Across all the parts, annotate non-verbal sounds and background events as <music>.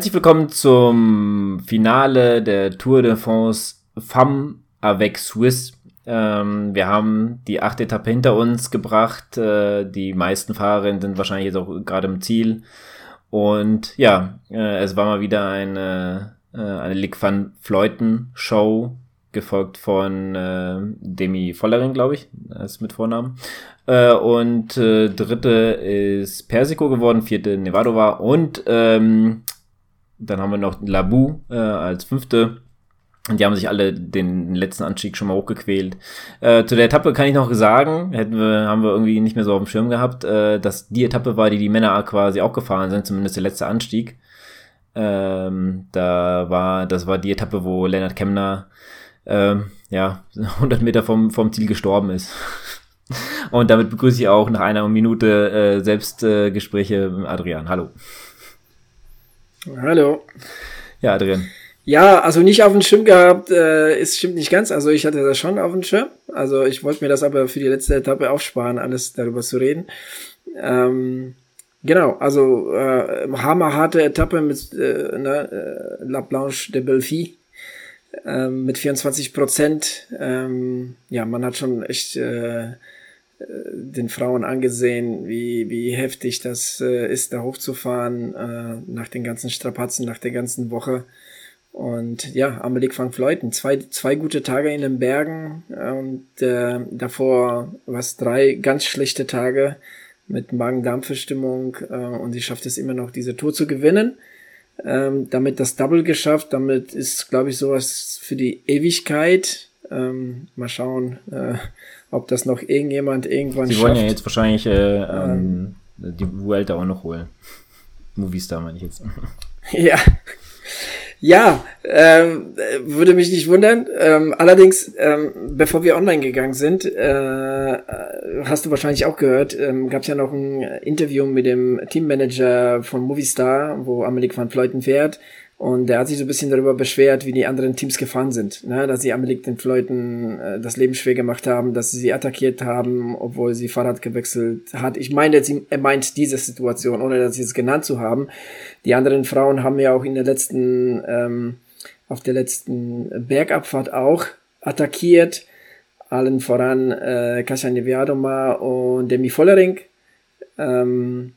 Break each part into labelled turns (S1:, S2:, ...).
S1: Herzlich willkommen zum Finale der Tour de France Femme avec Swiss. Ähm, wir haben die achte Etappe hinter uns gebracht. Äh, die meisten Fahrerinnen sind wahrscheinlich jetzt auch gerade im Ziel. Und ja, äh, es war mal wieder eine, äh, eine Lick van Fleuten Show, gefolgt von äh, Demi Vollering, glaube ich, ist mit Vornamen. Äh, und äh, dritte ist Persico geworden, vierte Nevadova und ähm, dann haben wir noch Labu äh, als fünfte. Und die haben sich alle den letzten Anstieg schon mal hochgequält. Äh, zu der Etappe kann ich noch sagen, hätten wir, haben wir irgendwie nicht mehr so auf dem Schirm gehabt, äh, dass die Etappe war, die die Männer quasi auch gefahren sind, zumindest der letzte Anstieg. Ähm, da war, das war die Etappe, wo Lennart Kemner, ähm, ja, <laughs> 100 Meter vom, vom Ziel gestorben ist. <laughs> Und damit begrüße ich auch nach einer Minute äh, Selbstgespräche mit Adrian. Hallo.
S2: Hallo.
S1: Ja, Adrian.
S2: Ja, also nicht auf dem Schirm gehabt, äh, ist stimmt nicht ganz. Also ich hatte das schon auf dem Schirm. Also ich wollte mir das aber für die letzte Etappe aufsparen, alles darüber zu reden. Ähm, genau, also äh, hammerharte Etappe mit äh, ne, äh, La Blanche de Belfi ähm, mit 24 Prozent. Ähm, ja, man hat schon echt äh, den Frauen angesehen, wie, wie heftig das äh, ist, da hochzufahren, äh, nach den ganzen Strapazen, nach der ganzen Woche. Und ja, Amelie van Fleuten, zwei, zwei gute Tage in den Bergen und äh, davor was drei ganz schlechte Tage mit Magen-Darm-Verstimmung äh, und sie schafft es immer noch, diese Tour zu gewinnen. Ähm, damit das Double geschafft, damit ist, glaube ich, sowas für die Ewigkeit. Ähm, mal schauen, äh, ob das noch irgendjemand irgendwann
S1: Sie schafft. wollen ja jetzt wahrscheinlich äh, ähm, die Vuelta auch noch holen. Movistar meine ich jetzt. <laughs>
S2: ja. Ja, ähm, würde mich nicht wundern. Ähm, allerdings, ähm, bevor wir online gegangen sind, äh, hast du wahrscheinlich auch gehört, ähm, gab es ja noch ein Interview mit dem Teammanager von Movistar, wo Amelie van Fleuten fährt. Und der hat sich so ein bisschen darüber beschwert, wie die anderen Teams gefahren sind. Ne? Dass sie Amelie den Leuten äh, das Leben schwer gemacht haben, dass sie sie attackiert haben, obwohl sie Fahrrad gewechselt hat. Ich meine, er meint diese Situation, ohne das jetzt genannt zu haben. Die anderen Frauen haben ja auch in der letzten, ähm, auf der letzten Bergabfahrt auch attackiert. Allen voran äh, Kasia Neviadoma und Demi Vollering. Ähm,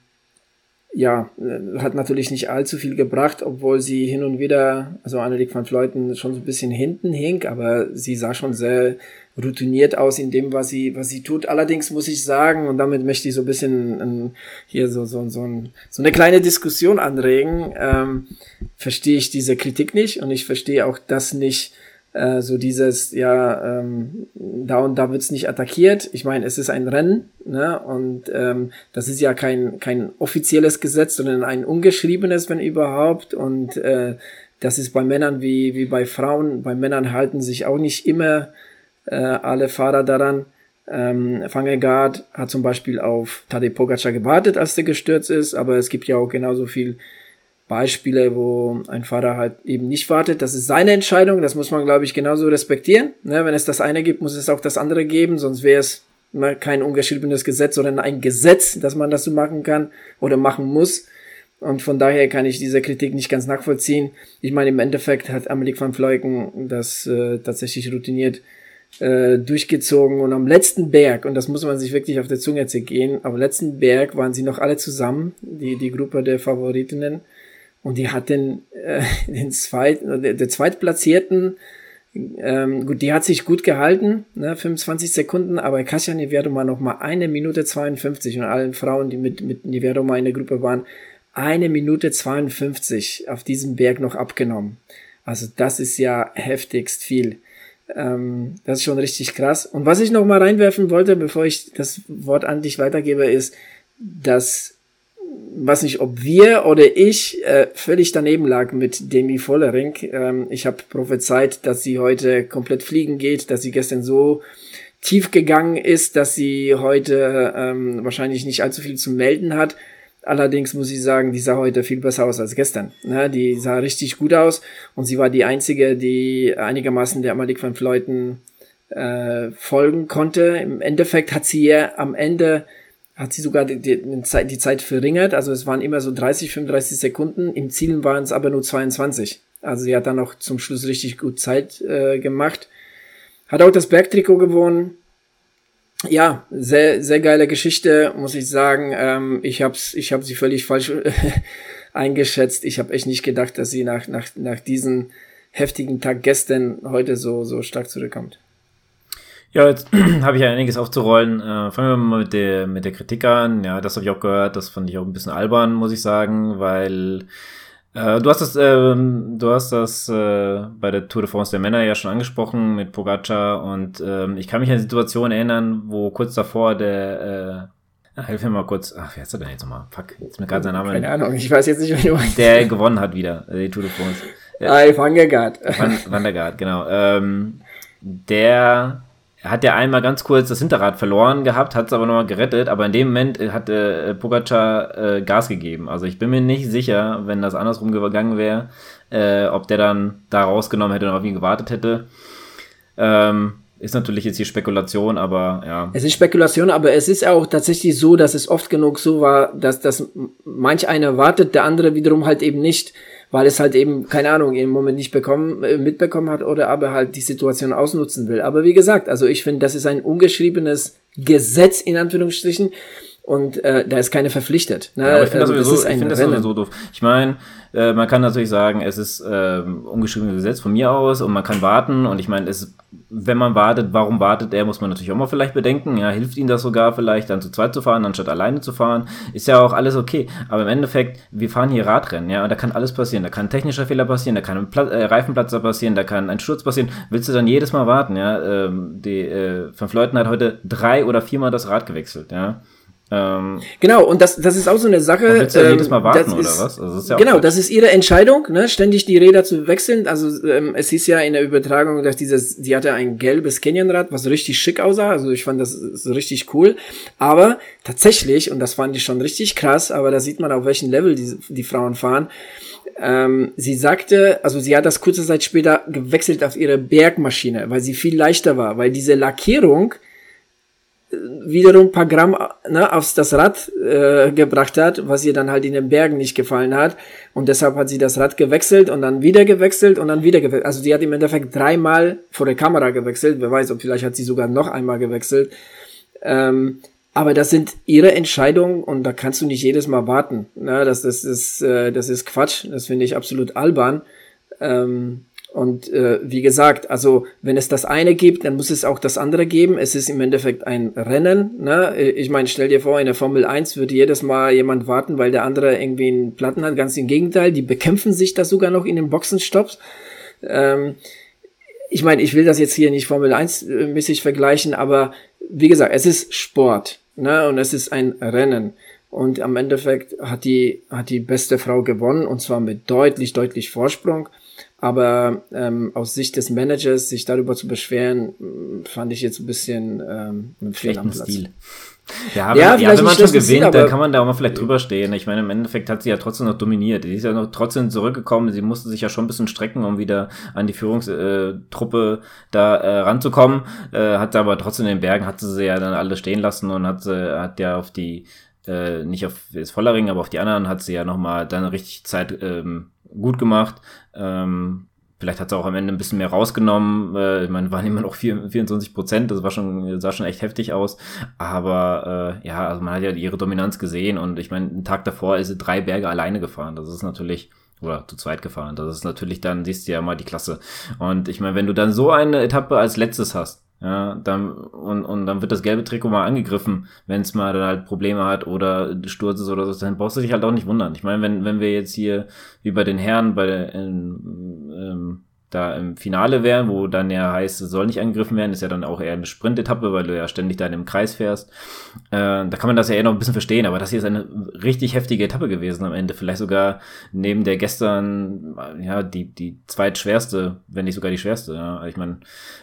S2: ja, äh, hat natürlich nicht allzu viel gebracht, obwohl sie hin und wieder, also Anneliek van Fleuten schon so ein bisschen hinten hing, aber sie sah schon sehr routiniert aus in dem, was sie, was sie tut. Allerdings muss ich sagen, und damit möchte ich so ein bisschen ähm, hier so, so, so, ein, so eine kleine Diskussion anregen, ähm, verstehe ich diese Kritik nicht und ich verstehe auch das nicht, äh, so dieses, ja, ähm, da und da wird's nicht attackiert. Ich meine, es ist ein Rennen, ne? Und ähm, das ist ja kein, kein offizielles Gesetz, sondern ein ungeschriebenes, wenn überhaupt. Und äh, das ist bei Männern wie, wie bei Frauen. Bei Männern halten sich auch nicht immer äh, alle Fahrer daran. Ähm, Fangergaard hat zum Beispiel auf Tadej Pogacar gewartet, als der gestürzt ist, aber es gibt ja auch genauso viel Beispiele, wo ein Fahrer halt eben nicht wartet. Das ist seine Entscheidung, das muss man, glaube ich, genauso respektieren. Ne, wenn es das eine gibt, muss es auch das andere geben, sonst wäre es kein ungeschriebenes Gesetz, sondern ein Gesetz, dass man das so machen kann oder machen muss. Und von daher kann ich diese Kritik nicht ganz nachvollziehen. Ich meine, im Endeffekt hat Amelie van Vleuken das äh, tatsächlich routiniert äh, durchgezogen und am letzten Berg, und das muss man sich wirklich auf der Zunge zergehen, am letzten Berg waren sie noch alle zusammen, die, die Gruppe der Favoritinnen, und die hat den, äh, <laughs> den zweiten, der, der zweitplatzierten, ähm, gut, die hat sich gut gehalten, ne, 25 Sekunden, aber Kasia Nivedoma noch mal eine Minute 52 und allen Frauen, die mit, mit Nivedoma in der Gruppe waren, eine Minute 52 auf diesem Berg noch abgenommen. Also das ist ja heftigst viel. Ähm, das ist schon richtig krass. Und was ich noch mal reinwerfen wollte, bevor ich das Wort an dich weitergebe, ist, dass weiß nicht, ob wir oder ich äh, völlig daneben lag mit Demi Vollering. Ähm, ich habe prophezeit, dass sie heute komplett fliegen geht, dass sie gestern so tief gegangen ist, dass sie heute ähm, wahrscheinlich nicht allzu viel zu melden hat. Allerdings muss ich sagen, die sah heute viel besser aus als gestern. Ne? Die sah richtig gut aus und sie war die einzige, die einigermaßen der Malik van Fleuten äh, folgen konnte. Im Endeffekt hat sie ja am Ende hat sie sogar die, die, die, Zeit, verringert. Also es waren immer so 30, 35 Sekunden. Im Zielen waren es aber nur 22. Also sie hat dann noch zum Schluss richtig gut Zeit äh, gemacht. Hat auch das Bergtrikot gewonnen. Ja, sehr, sehr geile Geschichte, muss ich sagen. Ähm, ich habe ich hab sie völlig falsch <laughs> eingeschätzt. Ich habe echt nicht gedacht, dass sie nach, nach, nach diesem heftigen Tag gestern heute so, so stark zurückkommt.
S1: Ja, jetzt <clears throat> habe ich ja einiges aufzurollen. Äh, fangen wir mal mit der, mit der Kritik an. Ja, das habe ich auch gehört. Das fand ich auch ein bisschen albern, muss ich sagen, weil äh, du hast das, äh, du hast das äh, bei der Tour de France der Männer ja schon angesprochen mit Pogacar und ähm, ich kann mich an die Situation erinnern, wo kurz davor der äh, Ach, hilf mir mal kurz. Ach, wie heißt er denn jetzt nochmal? Fuck, jetzt mir gerade sein Name.
S2: Keine Ahnung, ich weiß jetzt nicht,
S1: wie du meinst. Der gewonnen hat wieder, äh, die Tour de France.
S2: Äh, Van der Gaard.
S1: Van, Van der Gaard, genau. Ähm, der hat ja einmal ganz kurz das Hinterrad verloren gehabt, hat es aber nochmal gerettet, aber in dem Moment äh, hat äh, Pogacar äh, Gas gegeben. Also ich bin mir nicht sicher, wenn das andersrum gegangen wäre, äh, ob der dann da rausgenommen hätte und auf ihn gewartet hätte. Ähm, ist natürlich jetzt die Spekulation, aber ja.
S2: Es ist Spekulation, aber es ist auch tatsächlich so, dass es oft genug so war, dass, dass manch einer wartet, der andere wiederum halt eben nicht weil es halt eben, keine Ahnung, im Moment nicht bekommen, äh, mitbekommen hat oder aber halt die Situation ausnutzen will. Aber wie gesagt, also ich finde, das ist ein ungeschriebenes Gesetz in Anführungsstrichen und äh, da ist keine verpflichtet.
S1: Ne? Ja, aber ich finde das, also, das, ich find das sowieso doof. Ich meine, äh, man kann natürlich sagen, es ist äh, ungeschriebenes Gesetz von mir aus und man kann warten und ich meine, es, wenn man wartet, warum wartet er, muss man natürlich auch mal vielleicht bedenken. Ja, hilft ihm das sogar vielleicht, dann zu zweit zu fahren, anstatt alleine zu fahren. Ist ja auch alles okay. Aber im Endeffekt, wir fahren hier Radrennen, ja, und da kann alles passieren. Da kann ein technischer Fehler passieren, da kann ein Pla äh, Reifenplatzer passieren, da kann ein Sturz passieren. Willst du dann jedes Mal warten, ja? Ähm, die äh, fünf Leuten hat heute drei oder viermal das Rad gewechselt, ja.
S2: Ähm, genau, und das, das ist auch so eine Sache.
S1: Willst du ähm, jedes Mal warten, oder ist, was?
S2: Also das ja genau, das ist ihre Entscheidung, ne, ständig die Räder zu wechseln. Also ähm, es hieß ja in der Übertragung, dass dieses, die hatte ein gelbes Canyonrad, was richtig schick aussah. Also ich fand das so richtig cool. Aber tatsächlich, und das fand ich schon richtig krass, aber da sieht man auf welchem Level die, die Frauen fahren. Ähm, sie sagte, also sie hat das kurze Zeit später gewechselt auf ihre Bergmaschine, weil sie viel leichter war, weil diese Lackierung, wiederum paar Gramm ne, aufs das Rad äh, gebracht hat, was ihr dann halt in den Bergen nicht gefallen hat. Und deshalb hat sie das Rad gewechselt und dann wieder gewechselt und dann wieder gewechselt. Also die hat im Endeffekt dreimal vor der Kamera gewechselt. Wer weiß, ob vielleicht hat sie sogar noch einmal gewechselt. Ähm, aber das sind ihre Entscheidungen und da kannst du nicht jedes Mal warten. Ne, das, das, ist, äh, das ist Quatsch. Das finde ich absolut albern. Ähm, und äh, wie gesagt, also wenn es das eine gibt, dann muss es auch das andere geben. Es ist im Endeffekt ein Rennen. Ne? Ich meine, stell dir vor, in der Formel 1 würde jedes Mal jemand warten, weil der andere irgendwie einen Platten hat. Ganz im Gegenteil, die bekämpfen sich da sogar noch in den Boxenstopps. Ähm, ich meine, ich will das jetzt hier nicht Formel 1-mäßig äh, vergleichen, aber wie gesagt, es ist Sport. Ne? Und es ist ein Rennen. Und am Endeffekt hat die, hat die beste Frau gewonnen und zwar mit deutlich, deutlich Vorsprung. Aber ähm, aus Sicht des Managers sich darüber zu beschweren, fand ich jetzt ein bisschen ähm,
S1: ein schlechten Stil. Ja, wenn, ja, ja, wenn man schon gewinnt, Stil, dann kann man da auch mal vielleicht drüber stehen. Ich meine, im Endeffekt hat sie ja trotzdem noch dominiert. Die ist ja noch trotzdem zurückgekommen. Sie musste sich ja schon ein bisschen strecken, um wieder an die Führungstruppe da äh, ranzukommen. Äh, hat aber trotzdem in den Bergen, hat sie sie ja dann alle stehen lassen und hat, äh, hat ja auf die, äh, nicht auf das Vollering, aber auf die anderen hat sie ja nochmal dann richtig Zeit ähm, gut gemacht. Ähm, vielleicht hat sie auch am Ende ein bisschen mehr rausgenommen. Äh, ich meine, waren immer noch 24 Prozent, das war schon, sah schon echt heftig aus. Aber äh, ja, also man hat ja ihre Dominanz gesehen und ich meine, einen Tag davor ist sie drei Berge alleine gefahren. Das ist natürlich oder zu zweit gefahren. Das ist natürlich dann, siehst du ja mal die Klasse. Und ich meine, wenn du dann so eine Etappe als letztes hast, ja, dann, und, und dann wird das gelbe Trikot mal angegriffen, wenn es mal dann halt Probleme hat oder Sturz ist oder so, dann brauchst du dich halt auch nicht wundern. Ich meine, wenn, wenn wir jetzt hier, wie bei den Herren, bei der, in, ähm, da im Finale wären, wo dann ja heißt, es soll nicht angegriffen werden, ist ja dann auch eher eine Sprintetappe, weil du ja ständig da in dem Kreis fährst. Äh, da kann man das ja eher noch ein bisschen verstehen, aber das hier ist eine richtig heftige Etappe gewesen am Ende. Vielleicht sogar neben der gestern, ja, die, die zweitschwerste, wenn nicht sogar die schwerste. Ja. Ich meine,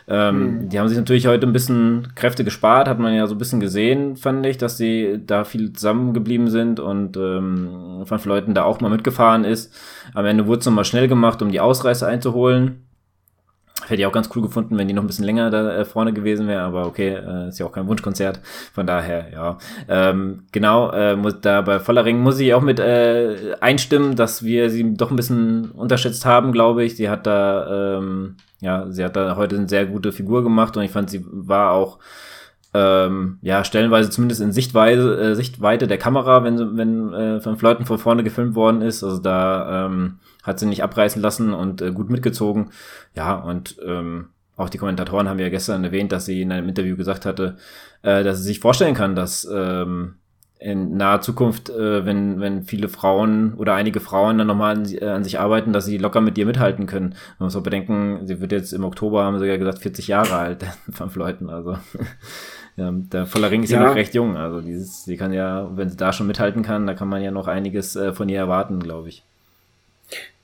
S1: ähm, hm. die haben sich natürlich heute ein bisschen Kräfte gespart, hat man ja so ein bisschen gesehen, fand ich, dass sie da viel zusammengeblieben sind und ähm, von Leuten da auch mal mitgefahren ist. Am Ende wurde es nochmal schnell gemacht, um die Ausreißer einzuholen Hätte ich auch ganz cool gefunden, wenn die noch ein bisschen länger da äh, vorne gewesen wäre, aber okay, äh, ist ja auch kein Wunschkonzert. Von daher, ja. Ähm, genau, äh, muss, da bei Vollering muss ich auch mit äh, einstimmen, dass wir sie doch ein bisschen unterschätzt haben, glaube ich. Sie hat da, ähm, ja, sie hat da heute eine sehr gute Figur gemacht und ich fand, sie war auch ähm, ja, stellenweise zumindest in Sichtweise, äh, Sichtweite der Kamera, wenn, wenn äh, von Leuten von vorne gefilmt worden ist. Also da ähm, hat sie nicht abreißen lassen und äh, gut mitgezogen. Ja, und ähm, auch die Kommentatoren haben ja gestern erwähnt, dass sie in einem Interview gesagt hatte, äh, dass sie sich vorstellen kann, dass ähm, in naher Zukunft, äh, wenn, wenn viele Frauen oder einige Frauen dann nochmal an, äh, an sich arbeiten, dass sie locker mit dir mithalten können. Man muss auch bedenken, sie wird jetzt im Oktober, haben sie ja gesagt, 40 Jahre alt, <laughs> fünf Leuten, also <laughs> ja, der Voller ist ja. ja noch recht jung. Also dieses, sie kann ja, wenn sie da schon mithalten kann, da kann man ja noch einiges äh, von ihr erwarten, glaube ich.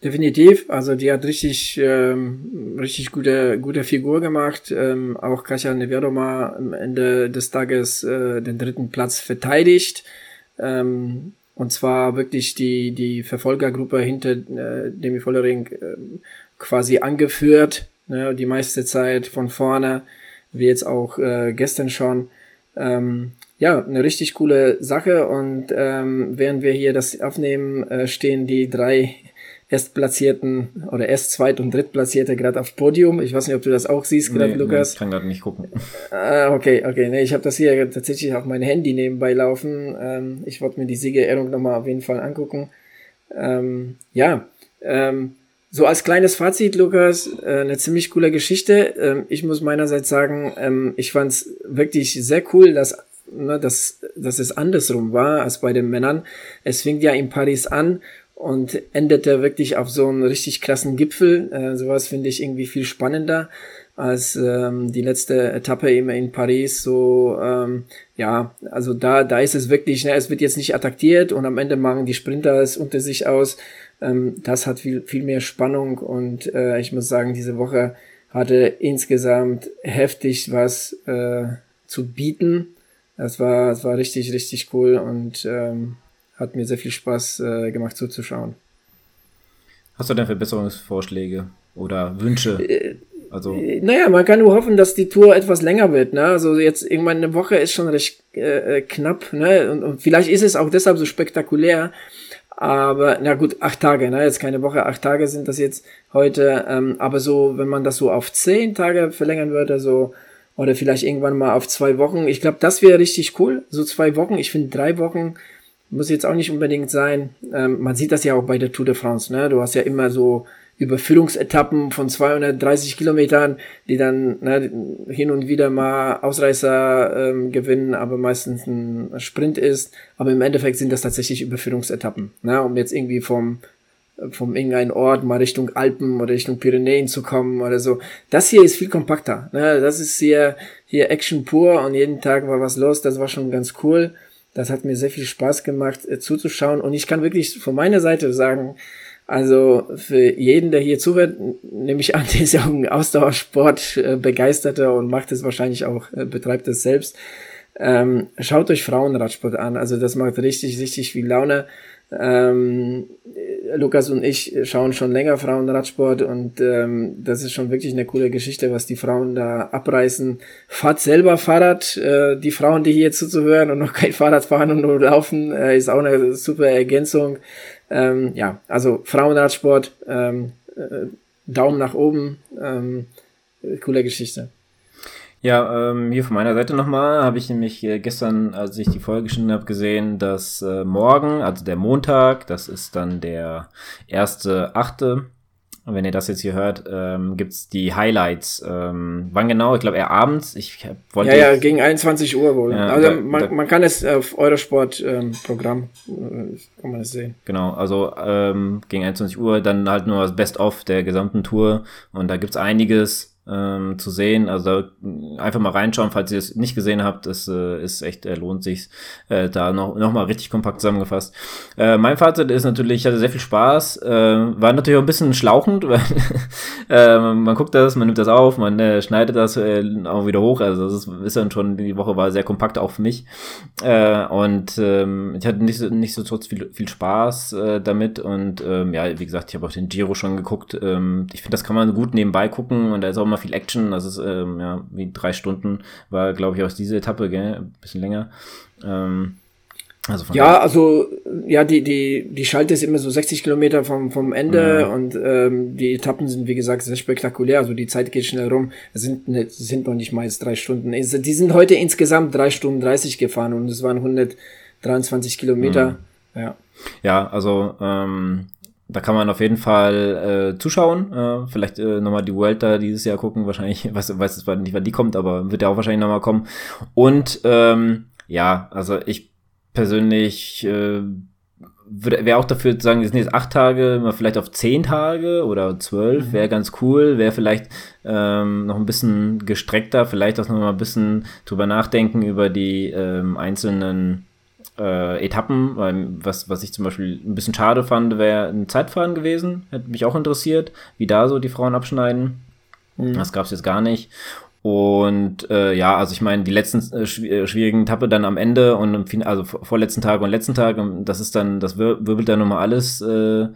S2: Definitiv, also die hat richtig, ähm, richtig gute, gute Figur gemacht. Ähm, auch Kasia Neveroma am Ende des Tages äh, den dritten Platz verteidigt. Ähm, und zwar wirklich die, die Verfolgergruppe hinter äh, Demi Vollering äh, quasi angeführt. Ne, die meiste Zeit von vorne wie jetzt auch äh, gestern schon. Ähm, ja, eine richtig coole Sache und ähm, während wir hier das aufnehmen, äh, stehen die drei Erstplatzierten oder Erst-, Zweit- und Drittplatzierte gerade auf Podium. Ich weiß nicht, ob du das auch siehst, gerade, nee, Lukas.
S1: Nee, ich kann gerade nicht gucken.
S2: Äh, <laughs> okay, okay. Nee, ich habe das hier tatsächlich auf mein Handy nebenbei laufen. Ähm, ich wollte mir die Siegerehrung nochmal auf jeden Fall angucken. Ähm, ja, ähm, so als kleines Fazit, Lukas, äh, eine ziemlich coole Geschichte. Ähm, ich muss meinerseits sagen, ähm, ich fand es wirklich sehr cool, dass, ne, dass, dass es andersrum war als bei den Männern. Es fing ja in Paris an und endete wirklich auf so einem richtig krassen Gipfel. Äh, sowas finde ich irgendwie viel spannender als ähm, die letzte Etappe immer in Paris. So, ähm, ja, also da, da ist es wirklich, ne, es wird jetzt nicht attackiert und am Ende machen die Sprinter es unter sich aus. Ähm, das hat viel, viel mehr Spannung und äh, ich muss sagen, diese Woche hatte insgesamt heftig was äh, zu bieten. Das war, das war richtig, richtig cool und ähm, hat mir sehr viel Spaß äh, gemacht zuzuschauen.
S1: Hast du denn Verbesserungsvorschläge oder Wünsche? Äh,
S2: also äh, naja, man kann nur hoffen, dass die Tour etwas länger wird. Ne? Also jetzt irgendwann eine Woche ist schon recht äh, knapp. Ne? Und, und vielleicht ist es auch deshalb so spektakulär, aber, na gut, acht Tage, ne? Jetzt keine Woche, acht Tage sind das jetzt heute. Ähm, aber so, wenn man das so auf zehn Tage verlängern würde, so, oder vielleicht irgendwann mal auf zwei Wochen, ich glaube, das wäre richtig cool. So zwei Wochen. Ich finde drei Wochen muss jetzt auch nicht unbedingt sein. Ähm, man sieht das ja auch bei der Tour de France, ne? Du hast ja immer so Überfüllungsetappen von 230 Kilometern, die dann ne, hin und wieder mal Ausreißer ähm, gewinnen, aber meistens ein Sprint ist. Aber im Endeffekt sind das tatsächlich Überführungsetappen, ne, um jetzt irgendwie vom vom irgendeinen Ort mal Richtung Alpen oder Richtung Pyrenäen zu kommen oder so. Das hier ist viel kompakter. Ne? Das ist hier, hier Action pur und jeden Tag war was los. Das war schon ganz cool. Das hat mir sehr viel Spaß gemacht äh, zuzuschauen und ich kann wirklich von meiner Seite sagen, also für jeden, der hier zuhört, nehme ich an, der <laughs> ist ja auch ein Ausdauersport äh, und macht es wahrscheinlich auch, äh, betreibt es selbst. Ähm, schaut euch Frauenradsport an. Also das macht richtig, richtig viel Laune. Ähm, Lukas und ich schauen schon länger Frauenradsport und ähm, das ist schon wirklich eine coole Geschichte, was die Frauen da abreißen. Fahrt selber Fahrrad. Äh, die Frauen, die hier zuzuhören und noch kein Fahrrad fahren und nur laufen, äh, ist auch eine super Ergänzung. Ähm, ja, also Frauenradsport, ähm, äh, Daumen nach oben, ähm, coole Geschichte.
S1: Ja, ähm, hier von meiner Seite nochmal habe ich nämlich äh, gestern, als ich die Folge geschnitten habe, gesehen, dass äh, morgen, also der Montag, das ist dann der erste achte, und wenn ihr das jetzt hier hört, ähm, gibt die Highlights. Ähm, wann genau? Ich glaube eher abends. Ich
S2: wollte. Ja, ja, gegen 21 Uhr wohl. Ja, also da, man, da, man kann es auf Eurosport-Programm ähm, äh, kann man es sehen.
S1: Genau, also ähm, gegen 21 Uhr dann halt nur das Best-of der gesamten Tour. Und da gibt's einiges ähm, zu sehen. Also einfach mal reinschauen, falls ihr es nicht gesehen habt. Es äh, ist echt, äh, lohnt sich äh, da noch, noch mal richtig kompakt zusammengefasst. Äh, mein Fazit ist natürlich, ich hatte sehr viel Spaß. Äh, war natürlich auch ein bisschen schlauchend, <laughs> weil äh, man guckt das, man nimmt das auf, man äh, schneidet das äh, auch wieder hoch. Also das ist, ist dann schon, die Woche war sehr kompakt auch für mich. Äh, und ähm, ich hatte nicht so, nicht so trotz viel, viel Spaß äh, damit. Und ähm, ja, wie gesagt, ich habe auch den Giro schon geguckt. Ähm, ich finde, das kann man gut nebenbei gucken und da ist auch mal immer viel Action. Das ist ähm, ja wie drei Stunden war, glaube ich, auch diese Etappe, gell? Ein bisschen länger. Ähm,
S2: also ja, also ja, die die die Schalte ist immer so 60 Kilometer vom vom Ende ja. und ähm, die Etappen sind wie gesagt sehr spektakulär. Also die Zeit geht schnell rum. Es sind ne, sind noch nicht mal drei Stunden. Die sind heute insgesamt drei Stunden 30 gefahren und es waren 123 Kilometer. Mhm. Ja.
S1: Ja, also ähm, da kann man auf jeden Fall äh, zuschauen. Äh, vielleicht äh, nochmal die Vuelta dieses Jahr gucken. Wahrscheinlich, <laughs> weiß, weiß es nicht, wann die kommt, aber wird ja auch wahrscheinlich nochmal kommen. Und ähm, ja, also ich persönlich äh, wäre auch dafür zu sagen, wir sind jetzt acht Tage, mal vielleicht auf zehn Tage oder zwölf, mhm. wäre ganz cool, wäre vielleicht ähm, noch ein bisschen gestreckter, vielleicht auch noch mal ein bisschen drüber nachdenken über die ähm, einzelnen äh, Etappen, weil was, was ich zum Beispiel ein bisschen schade fand, wäre ein Zeitfahren gewesen, hätte mich auch interessiert, wie da so die Frauen abschneiden. Mhm. Das gab es jetzt gar nicht. Und äh, ja, also ich meine, die letzten äh, äh schwierigen Etappe dann am Ende und im fin also vorletzten Tag und letzten Tag, das ist dann, das wir wirbelt dann nochmal alles äh,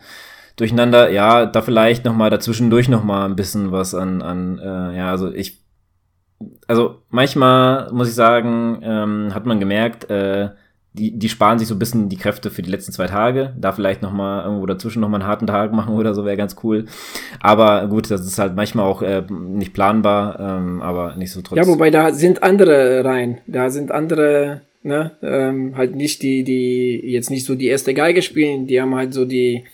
S1: durcheinander. Ja, da vielleicht nochmal dazwischendurch nochmal ein bisschen was an, an äh, ja, also ich, also manchmal muss ich sagen, ähm, hat man gemerkt, äh, die, die sparen sich so ein bisschen die Kräfte für die letzten zwei Tage. Da vielleicht noch mal irgendwo dazwischen noch mal einen harten Tag machen oder so wäre ganz cool. Aber gut, das ist halt manchmal auch äh, nicht planbar, ähm, aber nicht so
S2: trotzdem. Ja, wobei da sind andere rein. Da sind andere, ne, ähm, halt nicht die, die jetzt nicht so die erste Geige spielen. Die haben halt so die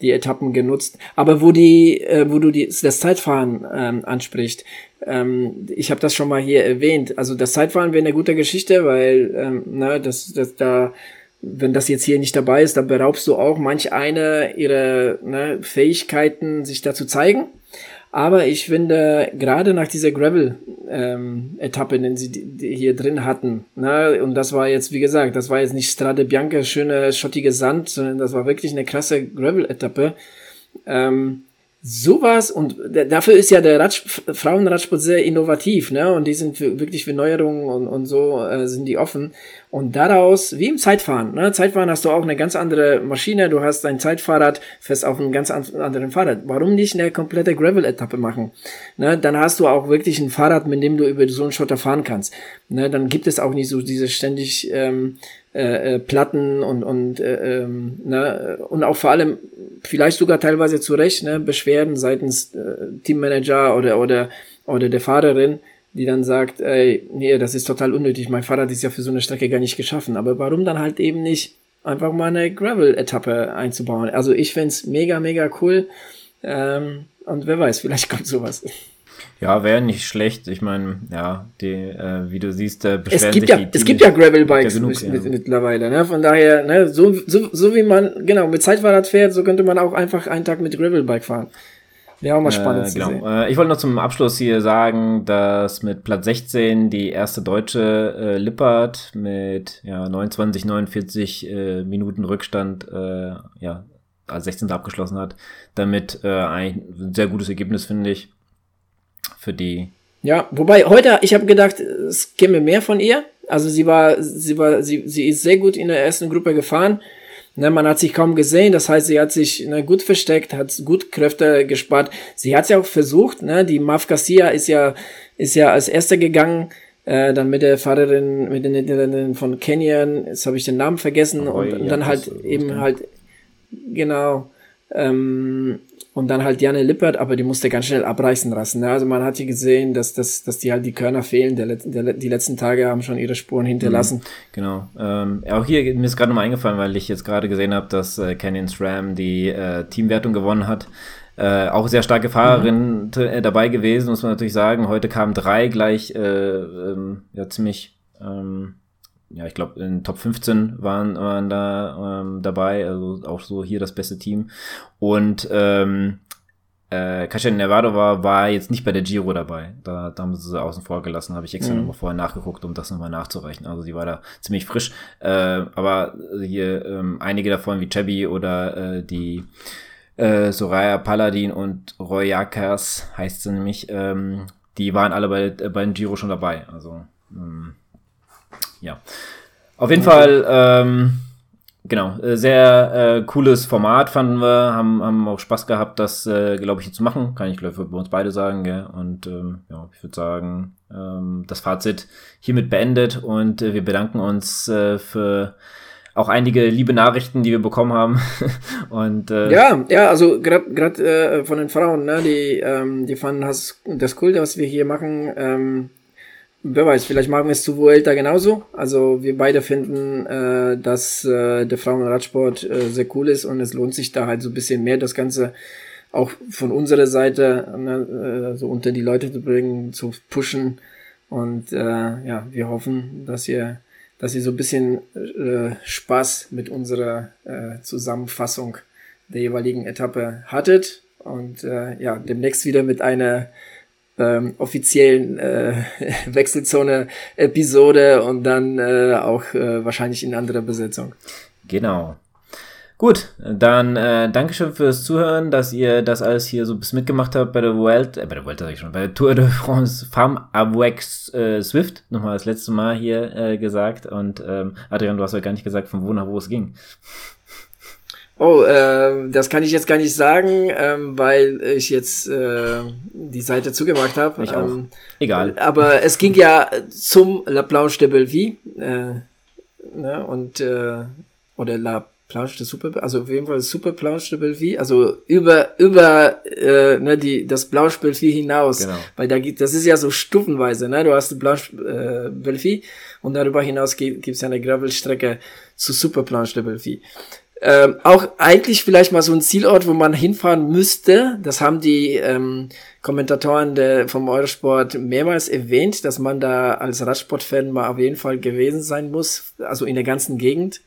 S2: die Etappen genutzt. Aber wo die, äh, wo du die, das Zeitfahren ähm, ansprichst, ähm, ich habe das schon mal hier erwähnt. Also das Zeitfahren wäre eine gute Geschichte, weil ähm, ne, das, das da, wenn das jetzt hier nicht dabei ist, dann beraubst du auch manch eine ihre ne, Fähigkeiten, sich da zu zeigen. Aber ich finde, gerade nach dieser Gravel-Etappe, ähm, den sie die hier drin hatten, ne, und das war jetzt, wie gesagt, das war jetzt nicht Strade Bianca, schöne schottige Sand, sondern das war wirklich eine krasse Gravel-Etappe. Ähm, sowas und dafür ist ja der Radsch Frauenradsport sehr innovativ, ne? Und die sind für, wirklich für Neuerungen und, und so äh, sind die offen. Und daraus, wie im Zeitfahren, ne? Zeitfahren hast du auch eine ganz andere Maschine, du hast ein Zeitfahrrad, fährst auf einem ganz anderen Fahrrad. Warum nicht eine komplette Gravel-Etappe machen? Ne? Dann hast du auch wirklich ein Fahrrad, mit dem du über so einen Schotter fahren kannst. Ne? Dann gibt es auch nicht so diese ständig ähm, äh, äh, Platten und und äh, ähm, ne, und auch vor allem vielleicht sogar teilweise zu Recht ne, Beschwerden seitens äh, Teammanager oder oder oder der Fahrerin, die dann sagt, ey, nee, das ist total unnötig, mein Fahrrad ist ja für so eine Strecke gar nicht geschaffen. Aber warum dann halt eben nicht einfach mal eine Gravel-Etappe einzubauen? Also ich find's mega, mega cool. Ähm, und wer weiß, vielleicht kommt sowas.
S1: Ja, wäre nicht schlecht. Ich meine, ja, die, äh, wie du siehst, äh,
S2: beschweren es gibt sich ja, die Es gibt ja Gravel-Bikes ja mit, mittlerweile, ne? Von daher, ne, so, so, so wie man, genau, mit Zeitfahrrad fährt, so könnte man auch einfach einen Tag mit Gravel-Bike fahren. Wäre auch mal spannend äh,
S1: genau. zu sehen. Äh, ich wollte noch zum Abschluss hier sagen, dass mit Platz 16 die erste deutsche äh, Lippert mit ja, 29, 49 äh, Minuten Rückstand äh, ja, als 16. abgeschlossen hat. Damit äh, ein sehr gutes Ergebnis, finde ich für die.
S2: Ja, wobei heute, ich habe gedacht, es käme mehr von ihr. Also sie war, sie war, sie, sie ist sehr gut in der ersten Gruppe gefahren. Ne, man hat sich kaum gesehen, das heißt, sie hat sich ne, gut versteckt, hat gut Kräfte gespart. Sie hat es ja auch versucht, ne? Die Maf Garcia ist ja, ist ja als erster gegangen, äh, dann mit der Fahrerin, mit den Niederländern von Canyon, jetzt habe ich den Namen vergessen, oh, und, und, dann halt eben halt, genau, ähm, und dann halt Janne Lippert, aber die musste ganz schnell abreißen lassen. Ne? Also man hat hier gesehen, dass, dass, dass die halt die Körner fehlen. Der, der, die letzten Tage haben schon ihre Spuren hinterlassen. Mhm,
S1: genau. Ähm, auch hier, mir ist gerade nochmal eingefallen, weil ich jetzt gerade gesehen habe, dass äh, Canyon SRAM die äh, Teamwertung gewonnen hat. Äh, auch sehr starke Fahrerin mhm. Äh, dabei gewesen, muss man natürlich sagen. Heute kamen drei gleich äh, ähm, ja ziemlich ähm, ja, ich glaube, in Top 15 waren, waren da ähm, dabei, also auch so hier das beste Team. Und ähm, äh, Kasia Nevadova war jetzt nicht bei der Giro dabei. Da, da haben sie sie außen vor gelassen, habe ich extra mhm. nochmal vorher nachgeguckt, um das nochmal nachzureichen. Also sie war da ziemlich frisch. Äh, aber hier ähm, einige davon wie Chebby oder äh, die äh, Soraya Paladin und Roy Jakers heißt sie nämlich, ähm, die waren alle bei, äh, bei den Giro schon dabei. Also ähm, ja. Auf jeden Fall ähm, genau, äh, sehr äh, cooles Format fanden wir, haben, haben auch Spaß gehabt, das, äh, glaube ich, zu machen. Kann ich, glaube ich, bei uns beide sagen. Gell? Und ähm, ja, ich würde sagen, ähm, das Fazit hiermit beendet und äh, wir bedanken uns äh, für auch einige liebe Nachrichten, die wir bekommen haben. <laughs> und
S2: äh, ja, ja, also gerade gerade äh, von den Frauen, ne, die ähm, die fanden das, das cool, was wir hier machen. Ähm, wer weiß, vielleicht machen wir es zu Vuelta genauso. Also wir beide finden, äh, dass äh, der Frauenradsport äh, sehr cool ist und es lohnt sich da halt so ein bisschen mehr das Ganze auch von unserer Seite ne, äh, so unter die Leute zu bringen, zu pushen. Und äh, ja, wir hoffen, dass ihr dass ihr so ein bisschen äh, Spaß mit unserer äh, Zusammenfassung der jeweiligen Etappe hattet und äh, ja, demnächst wieder mit einer ähm, offiziellen äh, <laughs> Wechselzone-Episode und dann äh, auch äh, wahrscheinlich in anderer Besetzung.
S1: Genau. Gut, dann äh, Dankeschön fürs Zuhören, dass ihr das alles hier so bis mitgemacht habt bei der Welt, äh, bei der Welt sag ich schon, bei der Tour de France Farm Avec äh, Swift, nochmal das letzte Mal hier äh, gesagt. Und ähm, Adrian, du hast ja gar nicht gesagt, von wo nach wo es ging.
S2: Oh, äh, das kann ich jetzt gar nicht sagen, ähm, weil ich jetzt äh, die Seite zugemacht habe.
S1: Ich auch. Ähm, Egal.
S2: Aber es ging ja zum La Planche de Belleville äh, ne, und äh, oder La Planche de Super, also auf jeden Fall Super Planche de Belleville, also über über äh, ne, die das Blanche Belleville hinaus, genau. weil da gibt das ist ja so stufenweise, ne? Du hast die Blanche äh, Belleville und darüber hinaus gibt es ja eine Gravelstrecke zu Super Planche de Belleville. Ähm, auch eigentlich vielleicht mal so ein Zielort, wo man hinfahren müsste. Das haben die ähm, Kommentatoren der, vom Eurosport mehrmals erwähnt, dass man da als Radsportfan mal auf jeden Fall gewesen sein muss, also in der ganzen Gegend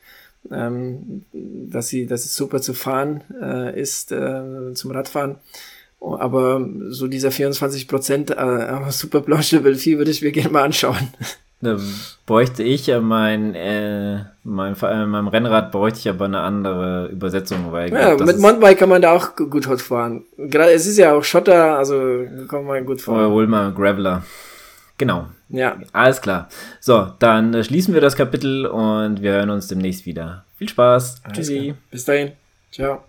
S2: ähm, dass sie, dass es super zu fahren äh, ist äh, zum Radfahren. Aber so dieser 24 Prozent äh, Super Blanche de Belleville würde ich mir gerne mal anschauen. <laughs>
S1: Da bräuchte ich ja mein, äh, mein, äh, meinem Rennrad bräuchte ich aber eine andere Übersetzung, weil
S2: ja, glaub, mit Mountainbike kann man da auch gut fahren. Gerade es ist ja auch Schotter, also kann man gut fahren.
S1: Oder hol mal Graveler. Genau.
S2: Ja.
S1: Alles klar. So, dann äh, schließen wir das Kapitel und wir hören uns demnächst wieder. Viel Spaß.
S2: Alles Tschüssi. Klar. Bis dahin. Ciao.